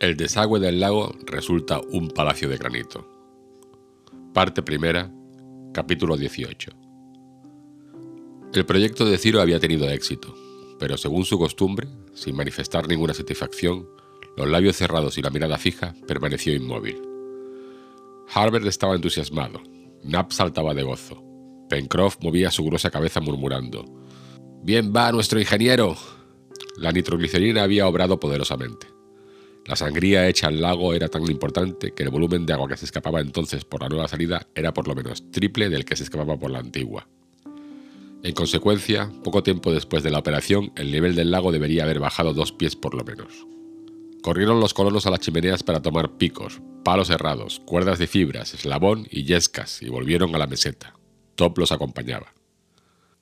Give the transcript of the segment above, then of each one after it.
El desagüe del lago resulta un palacio de granito. Parte primera, capítulo 18. El proyecto de Ciro había tenido éxito, pero según su costumbre, sin manifestar ninguna satisfacción, los labios cerrados y la mirada fija, permaneció inmóvil. Harbert estaba entusiasmado, Knapp saltaba de gozo, Pencroff movía su gruesa cabeza murmurando: Bien va nuestro ingeniero. La nitroglicerina había obrado poderosamente. La sangría hecha al lago era tan importante que el volumen de agua que se escapaba entonces por la nueva salida era por lo menos triple del que se escapaba por la antigua. En consecuencia, poco tiempo después de la operación, el nivel del lago debería haber bajado dos pies por lo menos. Corrieron los colonos a las chimeneas para tomar picos, palos herrados, cuerdas de fibras, eslabón y yescas y volvieron a la meseta. Top los acompañaba.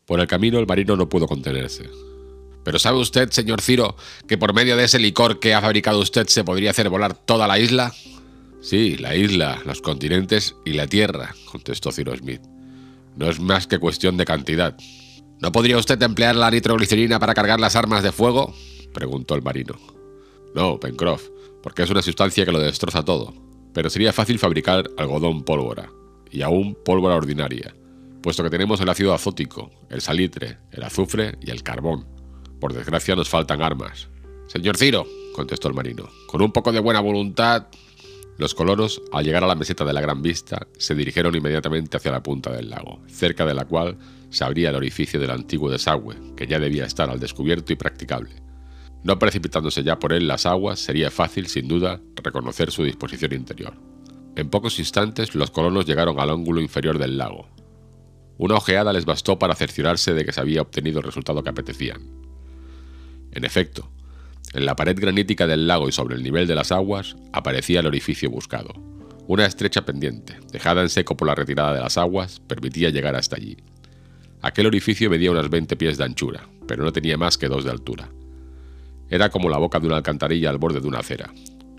Por el camino el marino no pudo contenerse. ¿Pero sabe usted, señor Ciro, que por medio de ese licor que ha fabricado usted se podría hacer volar toda la isla? Sí, la isla, los continentes y la tierra, contestó Ciro Smith. No es más que cuestión de cantidad. ¿No podría usted emplear la nitroglicerina para cargar las armas de fuego? preguntó el marino. No, Pencroff, porque es una sustancia que lo destroza todo. Pero sería fácil fabricar algodón pólvora, y aún pólvora ordinaria, puesto que tenemos el ácido azótico, el salitre, el azufre y el carbón. Por desgracia nos faltan armas. Señor Ciro, contestó el marino, con un poco de buena voluntad. Los colonos, al llegar a la meseta de la Gran Vista, se dirigieron inmediatamente hacia la punta del lago, cerca de la cual se abría el orificio del antiguo desagüe, que ya debía estar al descubierto y practicable. No precipitándose ya por él las aguas, sería fácil, sin duda, reconocer su disposición interior. En pocos instantes los colonos llegaron al ángulo inferior del lago. Una ojeada les bastó para cerciorarse de que se había obtenido el resultado que apetecían. En efecto, en la pared granítica del lago y sobre el nivel de las aguas aparecía el orificio buscado. Una estrecha pendiente, dejada en seco por la retirada de las aguas, permitía llegar hasta allí. Aquel orificio medía unos 20 pies de anchura, pero no tenía más que dos de altura. Era como la boca de una alcantarilla al borde de una acera.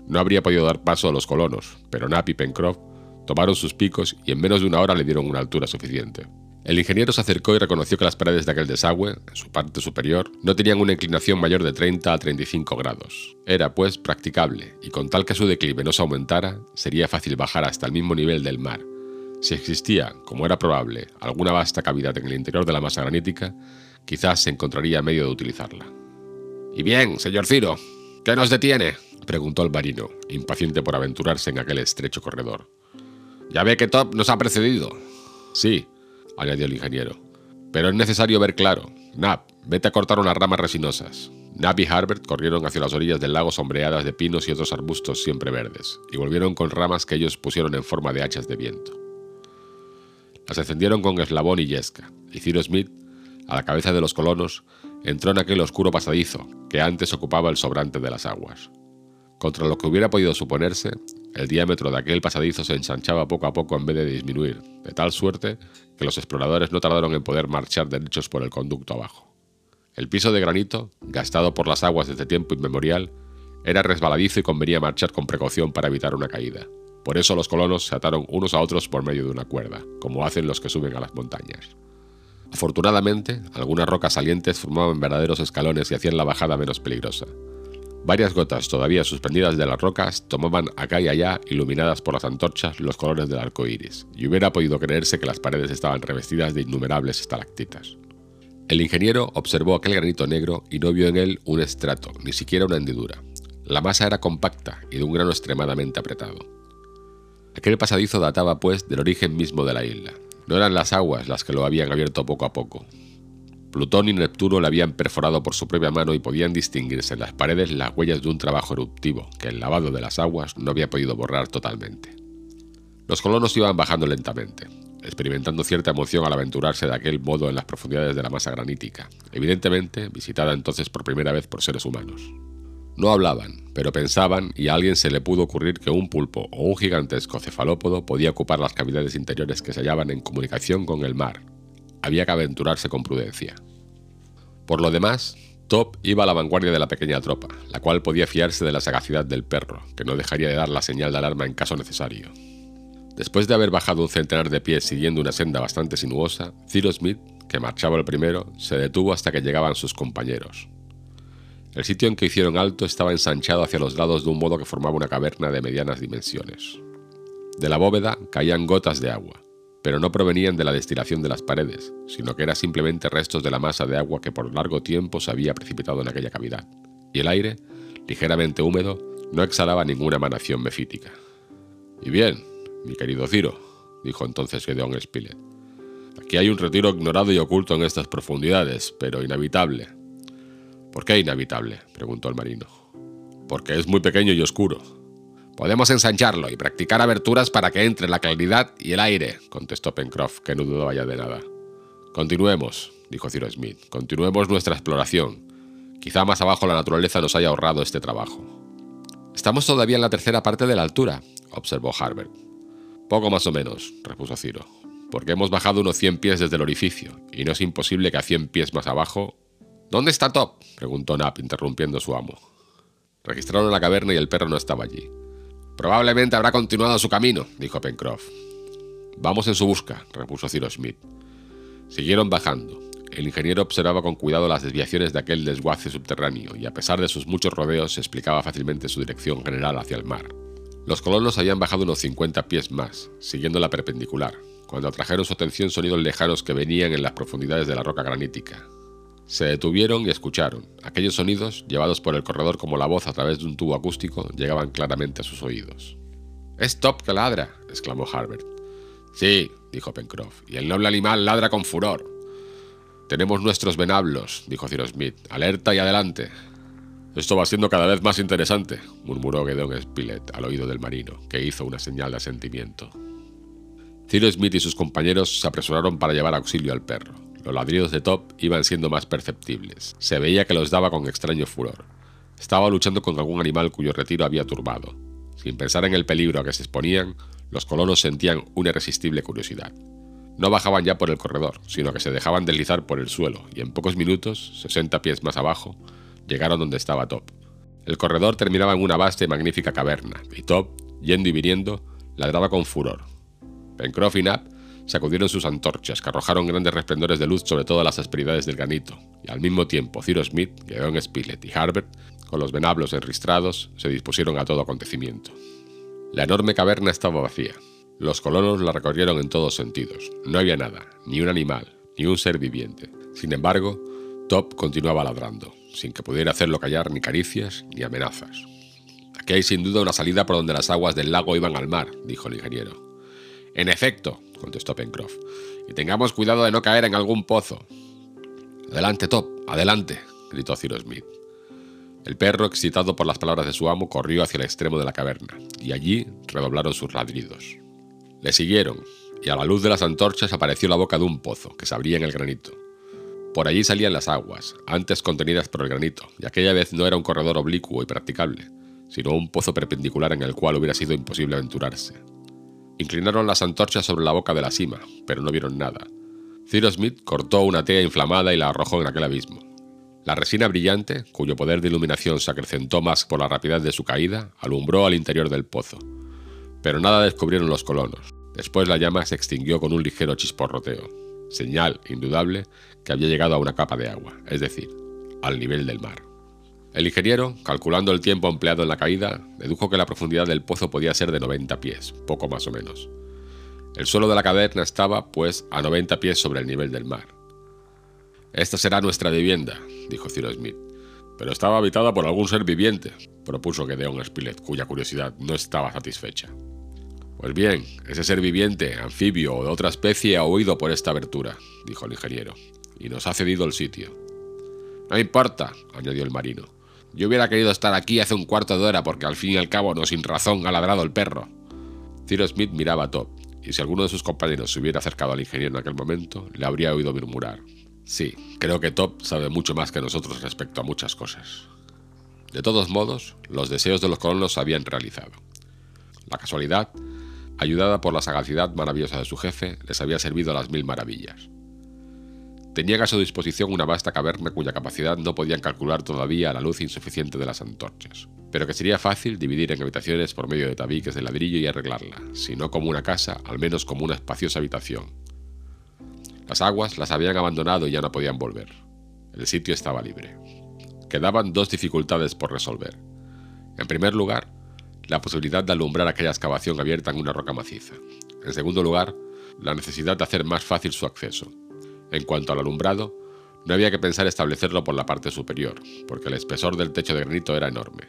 No habría podido dar paso a los colonos, pero Knapp y Pencroff tomaron sus picos y en menos de una hora le dieron una altura suficiente. El ingeniero se acercó y reconoció que las paredes de aquel desagüe, en su parte superior, no tenían una inclinación mayor de 30 a 35 grados. Era, pues, practicable, y con tal que su declive no se aumentara, sería fácil bajar hasta el mismo nivel del mar. Si existía, como era probable, alguna vasta cavidad en el interior de la masa granítica, quizás se encontraría medio de utilizarla. ¿Y bien, señor Ciro? ¿Qué nos detiene? preguntó el marino, impaciente por aventurarse en aquel estrecho corredor. Ya ve que Top nos ha precedido. Sí, añadió el ingeniero. Pero es necesario ver claro. Nab, vete a cortar unas ramas resinosas. Nab y Harbert corrieron hacia las orillas del lago sombreadas de pinos y otros arbustos siempre verdes, y volvieron con ramas que ellos pusieron en forma de hachas de viento. Las encendieron con eslabón y yesca, y Ciro Smith, a la cabeza de los colonos, entró en aquel oscuro pasadizo que antes ocupaba el sobrante de las aguas. Contra lo que hubiera podido suponerse, el diámetro de aquel pasadizo se ensanchaba poco a poco en vez de disminuir, de tal suerte que los exploradores no tardaron en poder marchar derechos por el conducto abajo. El piso de granito, gastado por las aguas desde tiempo inmemorial, era resbaladizo y convenía marchar con precaución para evitar una caída. Por eso los colonos se ataron unos a otros por medio de una cuerda, como hacen los que suben a las montañas. Afortunadamente, algunas rocas salientes formaban verdaderos escalones y hacían la bajada menos peligrosa. Varias gotas todavía suspendidas de las rocas tomaban acá y allá, iluminadas por las antorchas, los colores del arco iris, y hubiera podido creerse que las paredes estaban revestidas de innumerables estalactitas. El ingeniero observó aquel granito negro y no vio en él un estrato, ni siquiera una hendidura. La masa era compacta y de un grano extremadamente apretado. Aquel pasadizo databa, pues, del origen mismo de la isla, no eran las aguas las que lo habían abierto poco a poco. Plutón y Neptuno le habían perforado por su propia mano y podían distinguirse en las paredes las huellas de un trabajo eruptivo que el lavado de las aguas no había podido borrar totalmente. Los colonos iban bajando lentamente, experimentando cierta emoción al aventurarse de aquel modo en las profundidades de la masa granítica, evidentemente visitada entonces por primera vez por seres humanos. No hablaban, pero pensaban y a alguien se le pudo ocurrir que un pulpo o un gigantesco cefalópodo podía ocupar las cavidades interiores que se hallaban en comunicación con el mar. Había que aventurarse con prudencia. Por lo demás, Top iba a la vanguardia de la pequeña tropa, la cual podía fiarse de la sagacidad del perro, que no dejaría de dar la señal de alarma en caso necesario. Después de haber bajado un centenar de pies siguiendo una senda bastante sinuosa, Cyrus Smith, que marchaba el primero, se detuvo hasta que llegaban sus compañeros. El sitio en que hicieron alto estaba ensanchado hacia los lados de un modo que formaba una caverna de medianas dimensiones. De la bóveda caían gotas de agua, pero no provenían de la destilación de las paredes, sino que eran simplemente restos de la masa de agua que por largo tiempo se había precipitado en aquella cavidad, y el aire, ligeramente húmedo, no exhalaba ninguna emanación mefítica. Y bien, mi querido Ciro, dijo entonces Gedeon Spilett, aquí hay un retiro ignorado y oculto en estas profundidades, pero inhabitable. ¿Por qué inhabitable? preguntó el marino. Porque es muy pequeño y oscuro, Podemos ensancharlo y practicar aberturas para que entre la claridad y el aire, contestó Pencroff, que no dudaba ya de nada. Continuemos, dijo Cyrus Smith, continuemos nuestra exploración. Quizá más abajo la naturaleza nos haya ahorrado este trabajo. Estamos todavía en la tercera parte de la altura, observó Harbert. Poco más o menos, repuso Ciro, porque hemos bajado unos 100 pies desde el orificio, y no es imposible que a 100 pies más abajo... ¿Dónde está Top? preguntó Knapp, interrumpiendo a su amo. Registraron la caverna y el perro no estaba allí. Probablemente habrá continuado su camino, dijo Pencroff. Vamos en su busca, repuso Cyrus Smith. Siguieron bajando. El ingeniero observaba con cuidado las desviaciones de aquel desguace subterráneo y a pesar de sus muchos rodeos explicaba fácilmente su dirección general hacia el mar. Los colonos habían bajado unos 50 pies más, siguiendo la perpendicular, cuando atrajeron su atención sonidos lejanos que venían en las profundidades de la roca granítica. Se detuvieron y escucharon. Aquellos sonidos, llevados por el corredor como la voz a través de un tubo acústico, llegaban claramente a sus oídos. ¡Es Top que ladra! exclamó Harbert. Sí, dijo Pencroff, y el noble animal ladra con furor. Tenemos nuestros venablos, dijo Cyrus Smith. Alerta y adelante. Esto va siendo cada vez más interesante, murmuró Gedeon Spilett al oído del marino, que hizo una señal de asentimiento. Cyrus Smith y sus compañeros se apresuraron para llevar auxilio al perro. Los ladridos de Top iban siendo más perceptibles. Se veía que los daba con extraño furor. Estaba luchando con algún animal cuyo retiro había turbado. Sin pensar en el peligro a que se exponían, los colonos sentían una irresistible curiosidad. No bajaban ya por el corredor, sino que se dejaban deslizar por el suelo, y en pocos minutos, 60 pies más abajo, llegaron donde estaba Top. El corredor terminaba en una vasta y magnífica caverna, y Top, yendo y viniendo, ladraba con furor. Pencroff y Knapp sacudieron sus antorchas, que arrojaron grandes resplendores de luz sobre todas las asperidades del granito, y al mismo tiempo Cyrus Smith, Gedeon Spilett y Harbert, con los venablos enristrados, se dispusieron a todo acontecimiento. La enorme caverna estaba vacía. Los colonos la recorrieron en todos sentidos. No había nada, ni un animal, ni un ser viviente. Sin embargo, Top continuaba ladrando, sin que pudiera hacerlo callar ni caricias ni amenazas. Aquí hay sin duda una salida por donde las aguas del lago iban al mar, dijo el ingeniero. En efecto, contestó Pencroff, y tengamos cuidado de no caer en algún pozo. Adelante, Top, adelante, gritó Cyrus Smith. El perro, excitado por las palabras de su amo, corrió hacia el extremo de la caverna, y allí redoblaron sus ladridos. Le siguieron, y a la luz de las antorchas apareció la boca de un pozo que se abría en el granito. Por allí salían las aguas, antes contenidas por el granito, y aquella vez no era un corredor oblicuo y practicable, sino un pozo perpendicular en el cual hubiera sido imposible aventurarse. Inclinaron las antorchas sobre la boca de la cima, pero no vieron nada. Cyrus Smith cortó una tea inflamada y la arrojó en aquel abismo. La resina brillante, cuyo poder de iluminación se acrecentó más por la rapidez de su caída, alumbró al interior del pozo. Pero nada descubrieron los colonos. Después la llama se extinguió con un ligero chisporroteo, señal indudable que había llegado a una capa de agua, es decir, al nivel del mar. El ingeniero, calculando el tiempo empleado en la caída, dedujo que la profundidad del pozo podía ser de 90 pies, poco más o menos. El suelo de la caverna estaba, pues, a 90 pies sobre el nivel del mar. Esta será nuestra vivienda, dijo Cyrus Smith. Pero estaba habitada por algún ser viviente, propuso Gedeon Spilett, cuya curiosidad no estaba satisfecha. Pues bien, ese ser viviente, anfibio o de otra especie ha huido por esta abertura, dijo el ingeniero, y nos ha cedido el sitio. No importa, añadió el marino. Yo hubiera querido estar aquí hace un cuarto de hora porque al fin y al cabo no sin razón ha ladrado el perro. Cyrus Smith miraba a Top, y si alguno de sus compañeros se hubiera acercado al ingeniero en aquel momento, le habría oído murmurar. Sí, creo que Top sabe mucho más que nosotros respecto a muchas cosas. De todos modos, los deseos de los colonos se habían realizado. La casualidad, ayudada por la sagacidad maravillosa de su jefe, les había servido a las mil maravillas. Tenían a su disposición una vasta caverna cuya capacidad no podían calcular todavía a la luz insuficiente de las antorchas, pero que sería fácil dividir en habitaciones por medio de tabiques de ladrillo y arreglarla, si no como una casa, al menos como una espaciosa habitación. Las aguas las habían abandonado y ya no podían volver. El sitio estaba libre. quedaban dos dificultades por resolver. En primer lugar, la posibilidad de alumbrar aquella excavación abierta en una roca maciza. En segundo lugar, la necesidad de hacer más fácil su acceso. En cuanto al alumbrado, no había que pensar establecerlo por la parte superior, porque el espesor del techo de granito era enorme.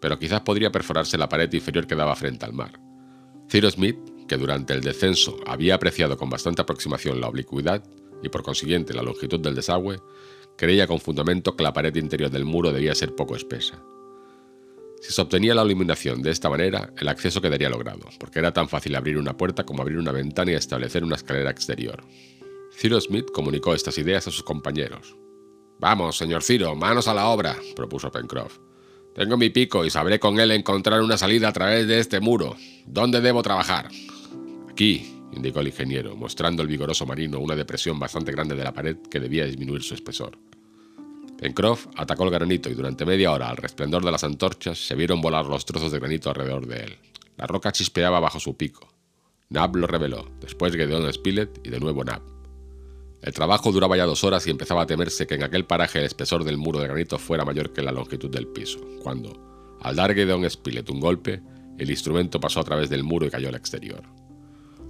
Pero quizás podría perforarse la pared inferior que daba frente al mar. Cyrus Smith, que durante el descenso había apreciado con bastante aproximación la oblicuidad y por consiguiente la longitud del desagüe, creía con fundamento que la pared interior del muro debía ser poco espesa. Si se obtenía la iluminación de esta manera, el acceso quedaría logrado, porque era tan fácil abrir una puerta como abrir una ventana y establecer una escalera exterior. Ciro Smith comunicó estas ideas a sus compañeros. Vamos, señor Ciro, manos a la obra, propuso Pencroff. Tengo mi pico y sabré con él encontrar una salida a través de este muro. ¿Dónde debo trabajar? Aquí, indicó el ingeniero, mostrando el vigoroso marino una depresión bastante grande de la pared que debía disminuir su espesor. Pencroff atacó el granito y durante media hora, al resplendor de las antorchas, se vieron volar los trozos de granito alrededor de él. La roca chispeaba bajo su pico. Nab lo reveló, después Gedeon Spilett y de nuevo Nab. El trabajo duraba ya dos horas y empezaba a temerse que en aquel paraje el espesor del muro de granito fuera mayor que la longitud del piso, cuando, al dar Gedeon Spilett un golpe, el instrumento pasó a través del muro y cayó al exterior.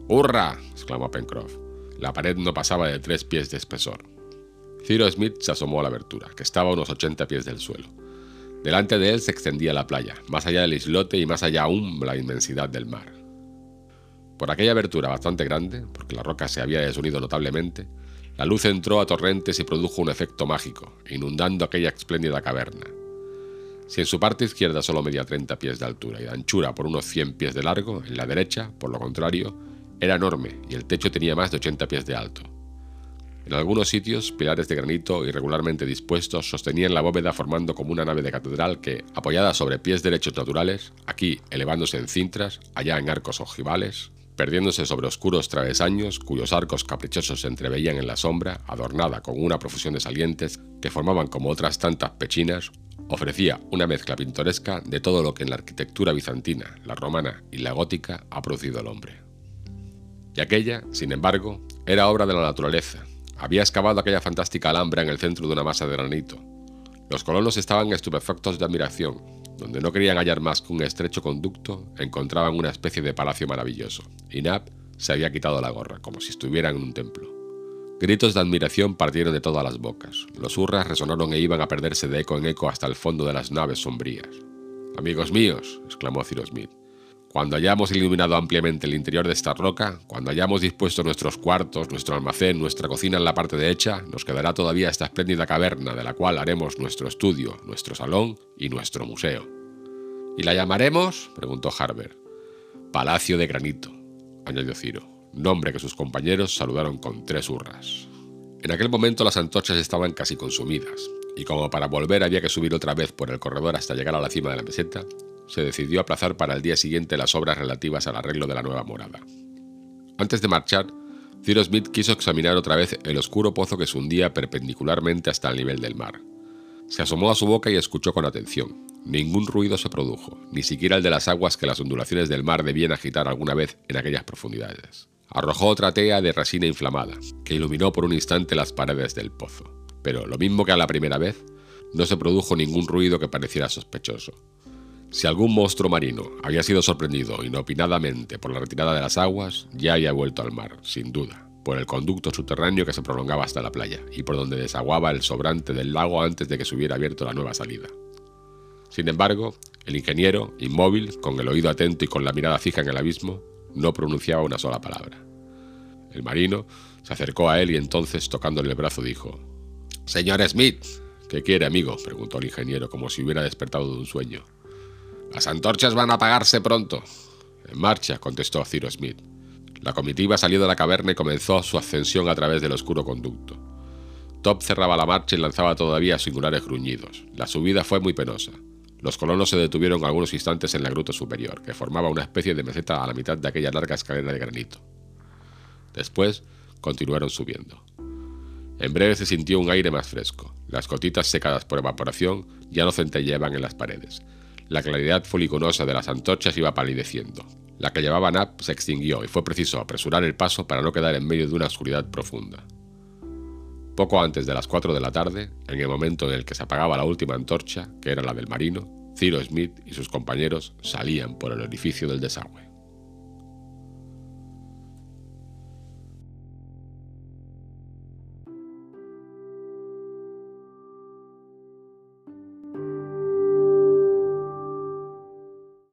¡Hurra! exclamó Pencroff. La pared no pasaba de tres pies de espesor. Ciro Smith se asomó a la abertura, que estaba a unos 80 pies del suelo. Delante de él se extendía la playa, más allá del islote y más allá aún la inmensidad del mar. Por aquella abertura bastante grande, porque la roca se había desunido notablemente, la luz entró a torrentes y produjo un efecto mágico, inundando aquella espléndida caverna. Si en su parte izquierda solo medía 30 pies de altura y de anchura por unos 100 pies de largo, en la derecha, por lo contrario, era enorme y el techo tenía más de 80 pies de alto. En algunos sitios, pilares de granito irregularmente dispuestos sostenían la bóveda formando como una nave de catedral que, apoyada sobre pies derechos naturales, aquí elevándose en cintras, allá en arcos ojivales, perdiéndose sobre oscuros travesaños cuyos arcos caprichosos se entreveían en la sombra, adornada con una profusión de salientes que formaban como otras tantas pechinas, ofrecía una mezcla pintoresca de todo lo que en la arquitectura bizantina, la romana y la gótica ha producido el hombre. Y aquella, sin embargo, era obra de la naturaleza, había excavado aquella fantástica alhambra en el centro de una masa de granito. Los colonos estaban estupefactos de admiración. Donde no querían hallar más que un estrecho conducto, encontraban una especie de palacio maravilloso, y Nab se había quitado la gorra, como si estuviera en un templo. Gritos de admiración partieron de todas las bocas. Los hurras resonaron e iban a perderse de eco en eco hasta el fondo de las naves sombrías. Amigos míos, exclamó Cyrus Smith, cuando hayamos iluminado ampliamente el interior de esta roca, cuando hayamos dispuesto nuestros cuartos, nuestro almacén, nuestra cocina en la parte derecha, nos quedará todavía esta espléndida caverna de la cual haremos nuestro estudio, nuestro salón y nuestro museo. ¿Y la llamaremos? preguntó Harbert. Palacio de Granito, añadió Ciro, nombre que sus compañeros saludaron con tres hurras. En aquel momento las antorchas estaban casi consumidas, y como para volver había que subir otra vez por el corredor hasta llegar a la cima de la meseta, se decidió aplazar para el día siguiente las obras relativas al arreglo de la nueva morada. Antes de marchar, Cyrus Smith quiso examinar otra vez el oscuro pozo que se hundía perpendicularmente hasta el nivel del mar. Se asomó a su boca y escuchó con atención. Ningún ruido se produjo, ni siquiera el de las aguas que las ondulaciones del mar debían agitar alguna vez en aquellas profundidades. Arrojó otra tea de resina inflamada, que iluminó por un instante las paredes del pozo. Pero, lo mismo que a la primera vez, no se produjo ningún ruido que pareciera sospechoso. Si algún monstruo marino había sido sorprendido inopinadamente por la retirada de las aguas, ya había vuelto al mar, sin duda, por el conducto subterráneo que se prolongaba hasta la playa y por donde desaguaba el sobrante del lago antes de que se hubiera abierto la nueva salida. Sin embargo, el ingeniero, inmóvil, con el oído atento y con la mirada fija en el abismo, no pronunciaba una sola palabra. El marino se acercó a él y entonces, tocándole el brazo, dijo, Señor Smith. ¿Qué quiere, amigo? preguntó el ingeniero, como si hubiera despertado de un sueño. Las antorchas van a apagarse pronto. En marcha, contestó Ciro Smith. La comitiva salió de la caverna y comenzó su ascensión a través del oscuro conducto. Top cerraba la marcha y lanzaba todavía singulares gruñidos. La subida fue muy penosa. Los colonos se detuvieron algunos instantes en la gruta superior, que formaba una especie de meseta a la mitad de aquella larga escalera de granito. Después continuaron subiendo. En breve se sintió un aire más fresco. Las gotitas secadas por evaporación ya no centelleaban en las paredes, la claridad foliconosa de las antorchas iba palideciendo. La que llevaba Nap se extinguió y fue preciso apresurar el paso para no quedar en medio de una oscuridad profunda. Poco antes de las 4 de la tarde, en el momento en el que se apagaba la última antorcha, que era la del marino, Ciro Smith y sus compañeros salían por el orificio del desagüe.